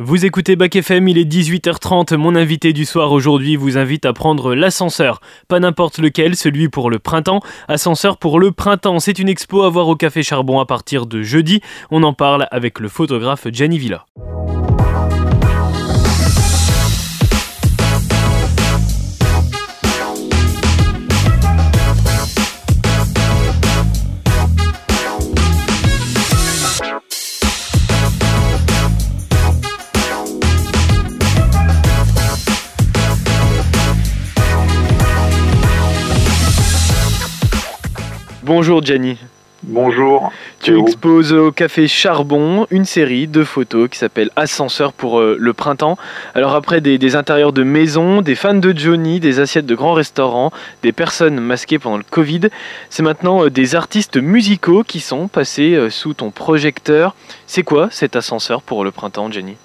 Vous écoutez Bac FM, il est 18h30. Mon invité du soir aujourd'hui vous invite à prendre l'ascenseur. Pas n'importe lequel, celui pour le printemps. Ascenseur pour le printemps. C'est une expo à voir au Café Charbon à partir de jeudi. On en parle avec le photographe Gianni Villa. Bonjour Gianni. Bonjour. Tu exposes au Café Charbon une série de photos qui s'appelle Ascenseur pour euh, le printemps. Alors après des, intérieurs de maisons, des fans de Johnny, des assiettes de grands restaurants, des personnes masquées pendant le Covid, c'est maintenant euh, des artistes musicaux qui sont passés euh, sous ton projecteur. C'est quoi cet ascenseur pour le printemps, Jenny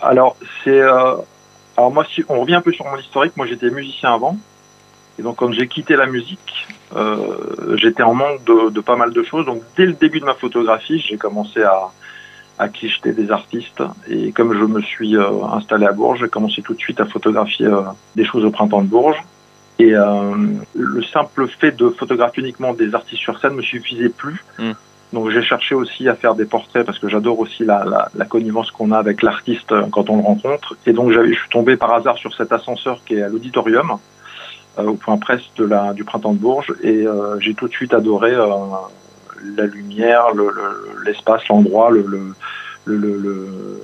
Alors c'est alors moi si on revient un peu sur mon historique, moi j'étais musicien avant. Et donc quand j'ai quitté la musique, euh, j'étais en manque de, pas mal de choses. Donc dès le début de ma photographie, j'ai commencé à, à clicheter des artistes. Et comme je me suis euh, installé à Bourges, j'ai commencé tout de suite à photographier euh, des choses au printemps de Bourges. Et le simple fait de photographier uniquement des artistes sur scène me suffisait plus. Hmm. Donc j'ai cherché aussi à faire des portraits parce que j'adore aussi la, la, la connivence qu'on a avec l'artiste quand on le rencontre. Et donc je suis tombé par hasard sur cet ascenseur qui est à l'auditorium au point presse de la, du printemps de Bourges et euh, j'ai tout de suite adoré euh, la lumière, l'espace, le, l'endroit, le, le,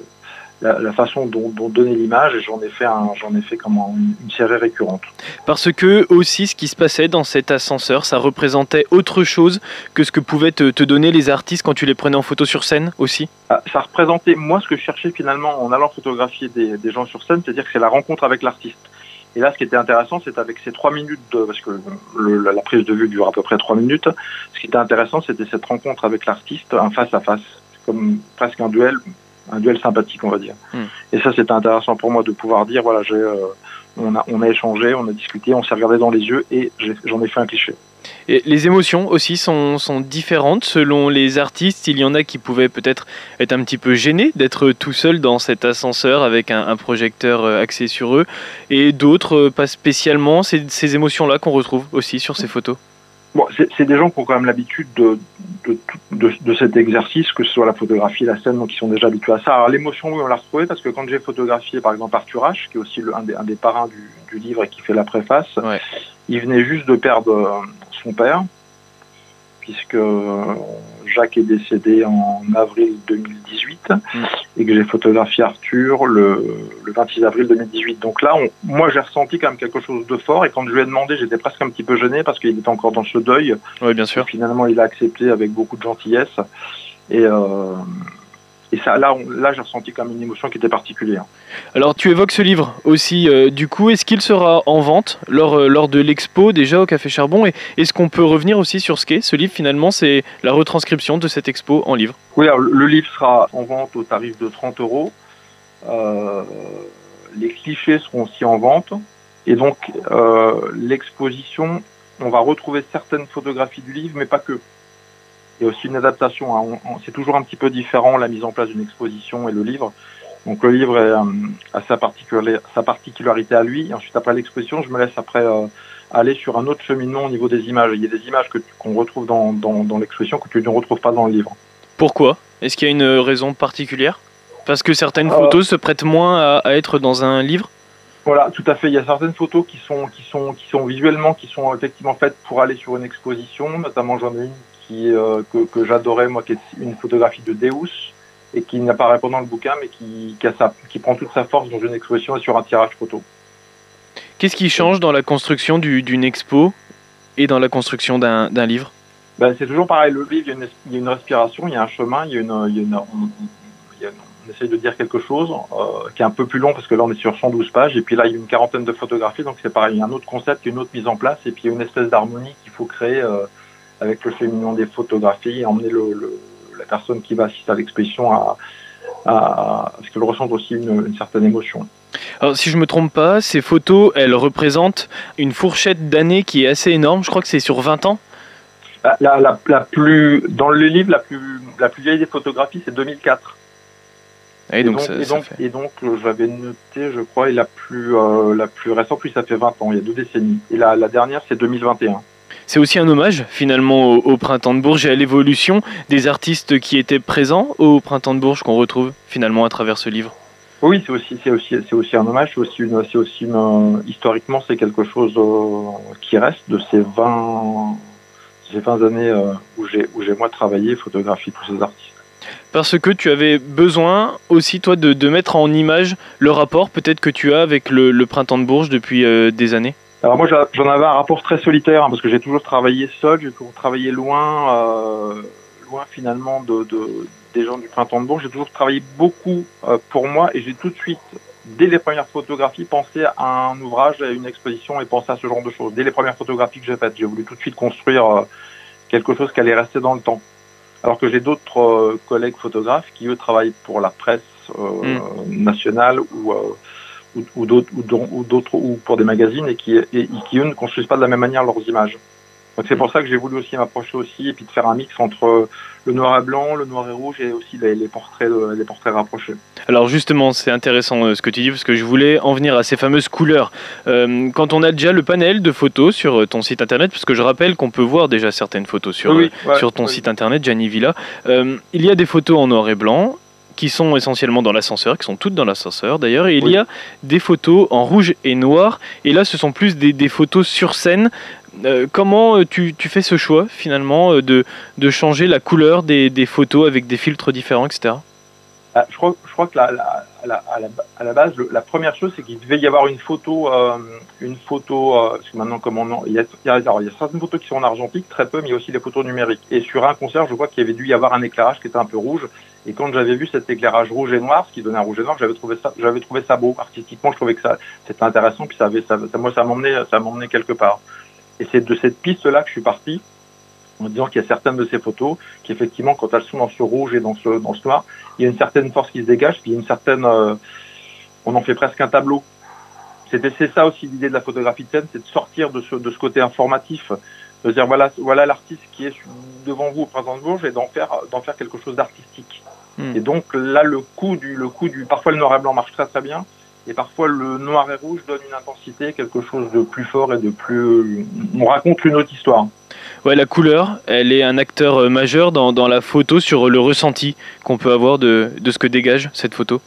la, la, façon dont, dont donner l'image et j'en ai fait j'en ai fait comme une, série récurrente. Parce que aussi ce qui se passait dans cet ascenseur, ça représentait autre chose que ce que pouvaient te, te donner les artistes quand tu les prenais en photo sur scène aussi? Ah, ça représentait moi ce que je cherchais finalement en allant photographier des, des gens sur scène, c'est-à-dire que c'est la rencontre avec l'artiste. Et là, ce qui était intéressant, c'est avec ces trois minutes, de, parce que la prise de vue dure à peu près trois minutes, ce qui était intéressant, c'était cette rencontre avec l'artiste, un face à face, comme presque un duel, un duel sympathique, on va dire. Hmm. Et ça, c'était intéressant pour moi de pouvoir dire, voilà, j'ai, euh, on, a, on a échangé, on a discuté, on s'est regardé dans les yeux et j'en ai, fait un cliché. Et les émotions aussi sont, sont, différentes selon les artistes. Il y en a qui pouvaient peut-être être un petit peu gênés d'être tout seul dans cet ascenseur avec un, projecteur euh, axé sur eux, et d'autres euh, pas spécialement. C'est ces émotions-là qu'on retrouve aussi sur ces photos. Bon, c'est des gens qui ont quand même l'habitude de de, de, de, cet exercice, que ce soit la photographie, la scène, donc ils sont déjà habitués à ça. Alors l'émotion, oui, on l'a retrouvée parce que quand j'ai photographié par exemple Arthur H, qui est aussi le, un, des, un, des, parrains du, du, livre et qui fait la préface, ouais. il venait juste de perdre euh, son père, puisque Jacques est décédé en avril 2018 mm. et que j'ai photographié Arthur le, le, 26 avril 2018. Donc là, on, moi, j'ai ressenti quand même quelque chose de fort et quand je lui ai demandé, j'étais presque un petit peu gêné parce qu'il était encore dans ce deuil. Oui, bien sûr. finalement, il a accepté avec beaucoup de gentillesse et euh, et ça, là, on, là j'ai ressenti comme une émotion qui était particulière. Alors, tu évoques ce livre aussi. Euh, du coup, est-ce qu'il sera en vente lors, euh, lors de l'expo déjà au Café Charbon? Et est-ce qu'on peut revenir aussi sur ce qu'est ce livre Finalement, c'est la retranscription de cette expo en livre. Oui, alors, le livre sera en vente au tarif de 30 euros. Euh, les clichés seront aussi en vente. Et donc, l'exposition, on va retrouver certaines photographies du livre, mais pas que. Il y a aussi une adaptation. Hein. C'est toujours un petit peu différent la mise en place d'une exposition et le livre. Donc le livre est, euh, a sa, particularité, sa particularité à lui. Et ensuite, après l'exposition, je me laisse après euh, aller sur un autre cheminement au niveau des images. Il y a des images que qu'on retrouve dans, dans, dans l'exposition que tu ne retrouves pas dans le livre. Pourquoi? Est-ce qu'il y a une raison particulière? Parce que certaines euh, photos se prêtent moins à, à, être dans un livre? Voilà, tout à fait. Il y a certaines photos qui sont, qui sont, qui sont visuellement, qui sont effectivement faites pour aller sur une exposition. Notamment, j'en ai une qui, euh, que, que j'adorais, moi, qui est une photographie de Deus, et qui n'apparaît pas dans le bouquin, mais qui, qui, a sa, qui prend toute sa force dans une exposition et sur un tirage photo. Qu'est-ce qui change dans la construction d'une expo et dans la construction d'un livre? Ben, C'est toujours pareil. Le livre, il y, a une, il y, a une, respiration, il y a un chemin, il y a une, il y a une, on, il y a une on essaye de dire quelque chose euh, qui est un peu plus long parce que là on est sur 112 pages et puis là il y a une quarantaine de photographies donc c'est pareil, il y a un autre concept, une autre mise en place et puis il y a une espèce d'harmonie qu'il faut créer euh, avec le féminin des photographies et emmener le, le, la personne qui va assister à l'exposition à, à, ce qu'elle ressente aussi une, une, certaine émotion. Alors si je me trompe pas, ces photos elles représentent une fourchette d'années qui est assez énorme, je crois que c'est sur 20 ans la, la, la, plus, dans le livre, la plus, la plus vieille des photographies, c'est 2004. Et, Et donc, donc, ça- et donc, fait- et donc, euh, j'avais noté, je crois, et la plus, euh, la plus récente, oui, ça fait 20 ans, il y a deux décennies. Et la, la dernière, c'est 2021. C'est aussi un hommage finalement au, au Printemps de Bourges et à l'évolution des artistes qui étaient présents au Printemps de Bourges qu'on retrouve finalement à travers ce livre. Oui, c'est aussi, c'est aussi, c'est aussi un hommage, c'est aussi une, c'est aussi une, historiquement, c'est quelque chose euh, qui reste de ces 20, ces 20 années euh, où j'ai, où j'ai moi travaillé, photographié tous ces artistes. Parce que tu avais besoin aussi toi de, de mettre en image le rapport peut-être que tu as avec le, le Printemps de Bourges depuis euh, des années? Alors moi, j'en avais un rapport très solitaire hein, parce que j'ai toujours travaillé seul, j'ai toujours travaillé loin, euh, loin finalement de, de- des gens du printemps de Bourges. J'ai toujours travaillé beaucoup euh, pour moi et j'ai tout de suite, dès les premières photographies, pensé à un ouvrage, à une exposition et pensé à ce genre de choses. Dès les premières photographies que j'ai faites, j'ai voulu tout de suite construire euh, quelque chose qui allait rester dans le temps. Alors que j'ai d'autres euh, collègues photographes qui eux travaillent pour la presse euh, nationale ou euh, ou, ou d'autres ou, pour des magazines et qui, et, et qui eux ne construisent pas de la même manière leurs images. Donc c'est pour ça que j'ai voulu aussi m'approcher aussi et puis de faire un mix entre le noir et blanc, le noir et rouge et aussi les, les portraits les portraits rapprochés. Alors justement, c'est intéressant euh, ce que tu dis parce que je voulais en venir à ces fameuses couleurs. Euh, quand on a déjà le panel de photos sur euh, ton site internet, parce que je rappelle qu'on peut voir déjà certaines photos sur, Oui, ouais, sur ton site internet, Gianni Villa, euh, il y a des photos en noir et blanc qui sont essentiellement dans l'ascenseur, qui sont toutes dans l'ascenseur d'ailleurs, et il Oui. y a des photos en rouge et noir, et là ce sont plus des, des photos sur scène. Euh, comment euh, tu, tu fais ce choix finalement euh, de, de changer la couleur des, des photos avec des filtres différents, etc. Ah, je, crois, je crois que la, la- la, à, la, à la base, la première chose, c'est qu'il devait y avoir une photo, euh, une photo, euh, parce que maintenant, comme on il y, a, il, y a, certaines photos qui sont en argentique, très peu, mais il y a aussi les photos numériques. Et sur un concert, je vois qu'il y avait dû y avoir un éclairage qui était un peu rouge. Et quand j'avais vu cet éclairage rouge et noir, ce qui donnait un rouge et noir, j'avais trouvé ça, j'avais trouvé ça beau. Artistiquement, je trouvais que ça, c'était intéressant, puis ça avait, ça- moi, ça m'emmenait, ça m'emmenait quelque part. Et c'est de cette piste-là que je suis parti, en disant qu'il y a certaines de ces photos qui, effectivement, quand elles sont dans ce rouge et dans ce, dans ce noir, il y a une certaine force qui se dégage, puis il y a une certaine, euh, on en fait presque un tableau. C'était c'est ça aussi l'idée de la photographie de scène, c'est de sortir de ce, de ce côté informatif, de dire voilà, voilà l'artiste qui est devant vous au printemps de Bourges et d'en faire, d'en faire quelque chose d'artistique. Hmm. Et donc là, le coup du, le coup du, parfois le noir et blanc marche très très bien, et parfois le noir et rouge donne une intensité, quelque chose de plus fort et de plus, on raconte une autre histoire. Ouais, la couleur, elle est un acteur euh, majeur dans, dans la photo sur le ressenti qu'on peut avoir de, de ce que dégage cette photo.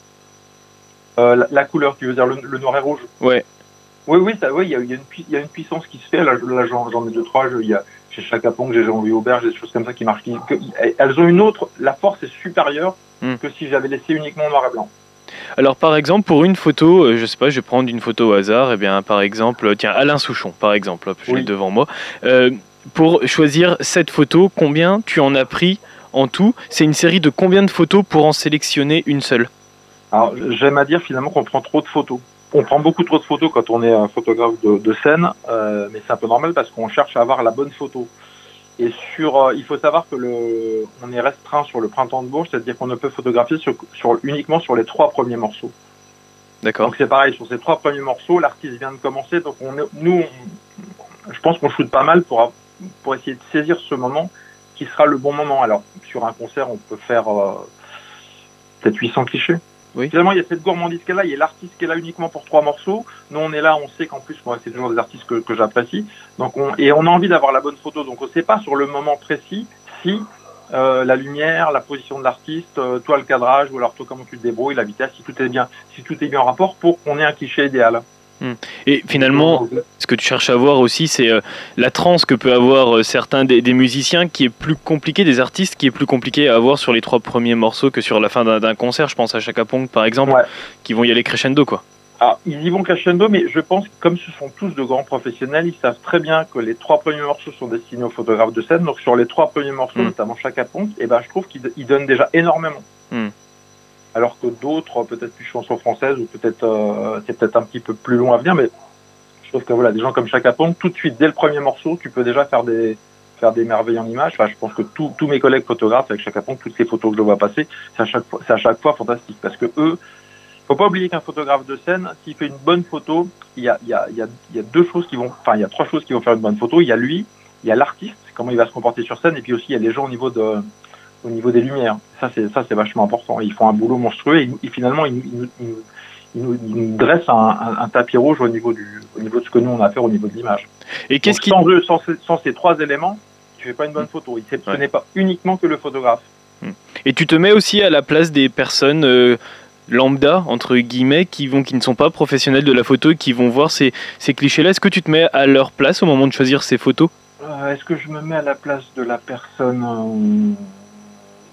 Euh, la, la couleur, tu veux dire le, le noir et rouge? Ouais. Oui, oui, ça, oui, il y a, il y a une, pui- il y a une puissance qui se fait. Là, je- là, j'en, ai deux, trois. Il y a chez j'ai Jean-Louis Aubert, j'ai des choses comme ça qui marchent. qui- que- elles ont une autre. La force est supérieure Hmm. que si j'avais laissé uniquement en noir et blanc. Alors par exemple, pour une photo, euh, je sais pas, je vais prendre une photo au hasard, et bien par exemple, euh, tiens, Alain Souchon, par exemple, je l'ai Oui. devant moi. Euh, pour choisir cette photo, combien tu en as pris en tout? C'est une série de combien de photos pour en sélectionner une seule? Alors, j'aime à dire finalement qu'on prend trop de photos. On prend beaucoup trop de photos quand on est un photographe de, de scène, euh, mais c'est un peu normal parce qu'on cherche à avoir la bonne photo. Et sur, euh, il faut savoir que le, on est restreint sur le printemps de Bourges, c'est-à-dire qu'on ne peut photographier sur, sur, uniquement sur les trois premiers morceaux. D'accord Donc c'est pareil, sur ces trois premiers morceaux, l'artiste vient de commencer, donc on est, nous, on- je pense qu'on shoot pas mal pour, pour essayer de saisir ce moment qui sera le bon moment. Alors, sur un concert, on peut faire euh, peut-être 800 clichés. Oui. Finalement, il y a cette gourmandise est là, il y a l'artiste qui est là uniquement pour trois morceaux. Nous, on est là, on sait qu'en plus, moi, c'est toujours des artistes que, que j'apprécie. Donc, on, et on a envie d'avoir la bonne photo. Donc, on ne sait pas sur le moment précis si euh, la lumière, la position de l'artiste, euh, toi le cadrage, ou alors toi comment tu te débrouilles, la vitesse, si tout est bien, si tout est bien en rapport pour qu'on ait un cliché idéal. Et finalement, ce que tu cherches à voir aussi, c'est euh, la transe que peut avoir euh, certains des, des musiciens qui est plus compliqué, des artistes qui est plus compliqué à avoir sur les trois premiers morceaux que sur la fin d'un concert. Je pense à Chaka Pong par exemple, Ouais. qui vont y aller crescendo quoi. Ah, ils y vont crescendo, mais je pense que comme ce sont tous de grands professionnels, ils savent très bien que les trois premiers morceaux sont destinés aux photographes de scène. Donc sur les trois premiers morceaux, Mm. notamment Chaka Ponk, eh ben, je trouve qu'ils ils donnent déjà énormément. Mm. Alors que d'autres, peut-être plus chansons françaises, ou peut-être euh, c'est peut-être un petit peu plus long à venir, mais je trouve que voilà, des gens comme Chaka Ponk, tout de suite, dès le premier morceau, tu peux déjà faire des faire des merveilles en images. Je pense que tous mes collègues photographes avec Chaka Ponk, toutes les photos que je vois passer, c'est à chaque fois, à chaque fois fantastique parce que eux, faut pas oublier qu'un photographe de scène, s'il fait une bonne photo, il y a, y, a, y a deux choses qui vont, enfin, il y a trois choses qui vont faire une bonne photo. Il y a lui, il y a l'artiste, comment il va se comporter sur scène, et puis aussi il y a les gens au niveau de, au niveau des lumières. Ça, c'est ça, c'est vachement important. Ils font un boulot monstrueux et, finalement, ils, nous, dressent un, tapis rouge au niveau du, au niveau de ce que nous on a à faire au niveau de l'image. Et qu'est-ce qui sans, sans, ces trois éléments, tu fais pas une bonne photo. Ce n'est pas uniquement que le photographe. Hmm. Et tu te mets aussi à la place des personnes euh, lambda entre guillemets qui vont qui ne sont pas professionnels de la photo et qui vont voir ces, ces clichés-là. Est-ce que tu te mets à leur place au moment de choisir ces photos? Euh, Est-ce que je me mets à la place de la personne euh,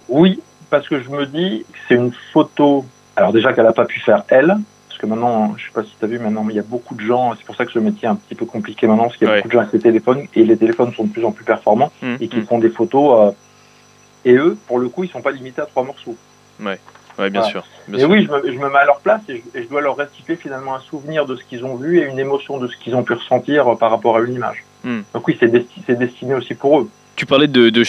Oui, parce que je me dis que c'est une photo. Alors déjà qu'elle n'a pas pu faire elle, parce que maintenant, je sais pas si tu as vu, maintenant il y a beaucoup de gens. C'est pour ça que ce métier est un petit peu compliqué maintenant, parce qu'il y a beaucoup de gens avec les téléphones et les téléphones sont de plus en plus performants mmh, et qui mmh. font des photos. Euh, et eux, pour le coup, ils sont pas limités à trois morceaux. Ouais. Oui, bien sûr. et oui, je me, je me, mets à leur place et je, dois leur restituer finalement un souvenir de ce qu'ils ont vu et une émotion de ce qu'ils ont pu ressentir par rapport à une image. Hmm. Donc oui, c'est destiné aussi pour eux. Tu parlais de, de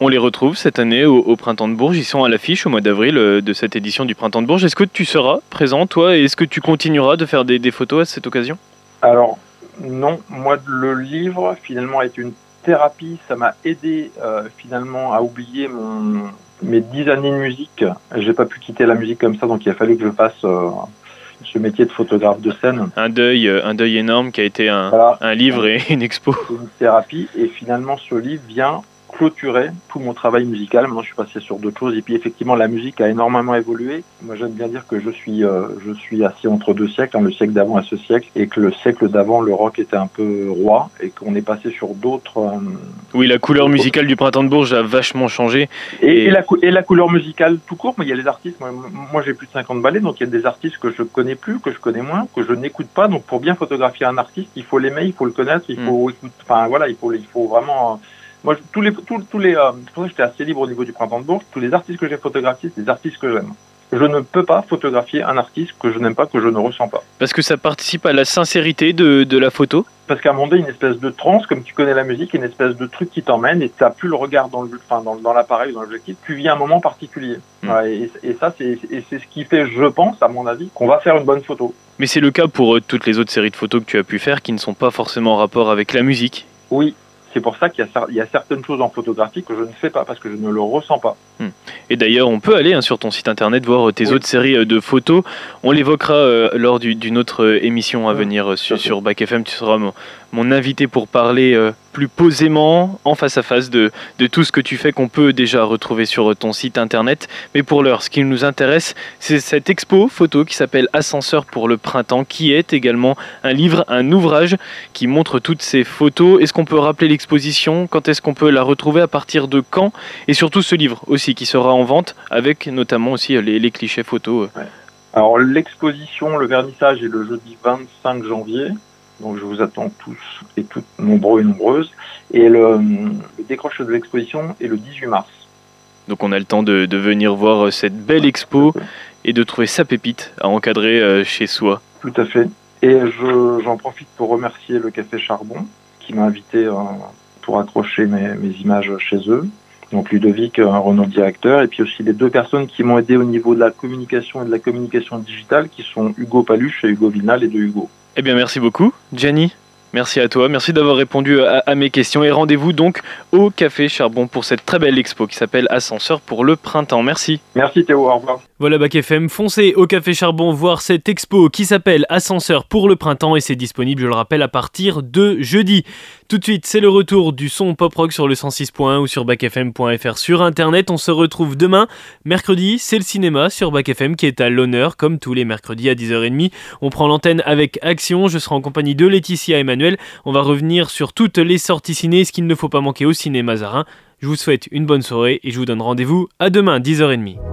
on les retrouve cette année au, Printemps de Bourges, ils sont à l'affiche au mois d'avril euh, de cette édition du Printemps de Bourges. Est-ce que tu seras présent toi et est-ce que tu continueras de faire des, photos à cette occasion? Alors non, moi le livre finalement est une thérapie, ça m'a aidé euh, finalement à oublier mes dix années de musique, j'ai pas pu quitter la musique comme ça, donc il a fallu que je fasse euh, ce métier de photographe de scène. Un deuil, euh, un deuil énorme qui a été un, un livre et une expo. Une thérapie, et finalement ce livre vient clôturé tout mon travail musical. Maintenant, je suis passé sur d'autres choses. Et puis, effectivement, la musique a énormément évolué. Moi, j'aime bien dire que je suis, euh, je suis assis entre deux siècles, hein, le siècle d'avant et ce siècle, et que le siècle d'avant, le rock était un peu roi, et qu'on est passé sur d'autres. Euh, oui, la couleur musicale du Printemps de Bourges a vachement changé. Et, la, et la couleur musicale tout court, mais il y a les artistes. Moi, j'ai plus de 50 ballets, donc il y a des artistes que je connais plus, que je connais moins, que je n'écoute pas. Donc, pour bien photographier un artiste, il faut l'aimer, il faut le connaître, il mm. faut écouter. Enfin, voilà, il faut, il faut vraiment moi, tous les, tous, tous les, euh, pour ça j'étais assez libre au niveau du printemps de Bourges. Tous les artistes que j'ai photographiés, c'est des artistes que j'aime. Je ne peux pas photographier un artiste que je n'aime pas, que je ne ressens pas. Parce que ça participe à la sincérité de, de la photo Parce qu'à un moment donné, une espèce de transe, comme tu connais la musique, une espèce de truc qui t'emmène et tu n'as plus le regard dans, le, enfin, dans, dans l'appareil, dans l'objectif, tu vis un moment particulier. Hmm. et, et, ça, c'est, et c'est ce qui fait, je pense, à mon avis, qu'on va faire une bonne photo. Mais c'est le cas pour euh, toutes les autres séries de photos que tu as pu faire qui ne sont pas forcément en rapport avec la musique. Oui, c'est pour ça qu'il y, a certaines choses en photographie que je ne fais pas parce que je ne le ressens pas. Hmm. Et d'ailleurs, on peut aller hein, sur ton site internet voir euh, tes autres séries euh, de photos. On l'évoquera euh, lors d'une autre émission à venir sur, sur Back FM. Tu seras mon invité pour parler euh, plus posément, en face à face, de, tout ce que tu fais qu'on peut déjà retrouver sur ton site internet. Mais pour l'heure, ce qui nous intéresse, c'est cette expo photo qui s'appelle Ascenseur pour le printemps, qui est également un livre, un ouvrage qui montre toutes ces photos. Est-ce qu'on peut rappeler l'exposition? Quand est-ce qu'on peut la retrouver? À partir de quand? Et surtout ce livre aussi qui sera en vente, avec notamment aussi les, les clichés photos. Alors l'exposition, le vernissage est le jeudi 25 janvier. Donc je vous attends tous et toutes nombreux et nombreuses. Et le, décroche de l'exposition est le 18 mars. Donc on a le temps de, venir voir euh, cette belle expo et de trouver sa pépite à encadrer euh, chez soi. Tout à fait. Et j'en profite pour remercier le Café Charbon qui m'a invité euh, pour accrocher mes, mes, images chez eux. Donc Ludovic, un Renault directeur, et puis aussi les deux personnes qui m'ont aidé au niveau de la communication et de la communication digitale, qui sont Hugo Paluche et Hugo Vinal et de Hugo. Eh bien, merci beaucoup, Gianni. Merci à toi, merci d'avoir répondu à, mes questions et rendez-vous donc au Café Charbon pour cette très belle expo qui s'appelle Ascenseur pour le printemps. Merci. Merci Théo, au revoir. Voilà Bac FM, foncez au Café Charbon voir cette expo qui s'appelle Ascenseur pour le printemps et c'est disponible, je le rappelle, à partir de jeudi. Tout de suite, c'est le retour du son pop rock sur le 106.1 ou sur bacfm.fr sur internet. On se retrouve demain, mercredi, c'est le cinéma sur Bac FM qui est à l'honneur comme tous les mercredis à 10h30. On prend l'antenne avec Action, je serai en compagnie de Laetitia Emmanuel. On va revenir sur toutes les sorties ciné, ce qu'il ne faut pas manquer au cinéma Zarin. Je vous souhaite une bonne soirée et je vous donne rendez-vous à demain 10h30.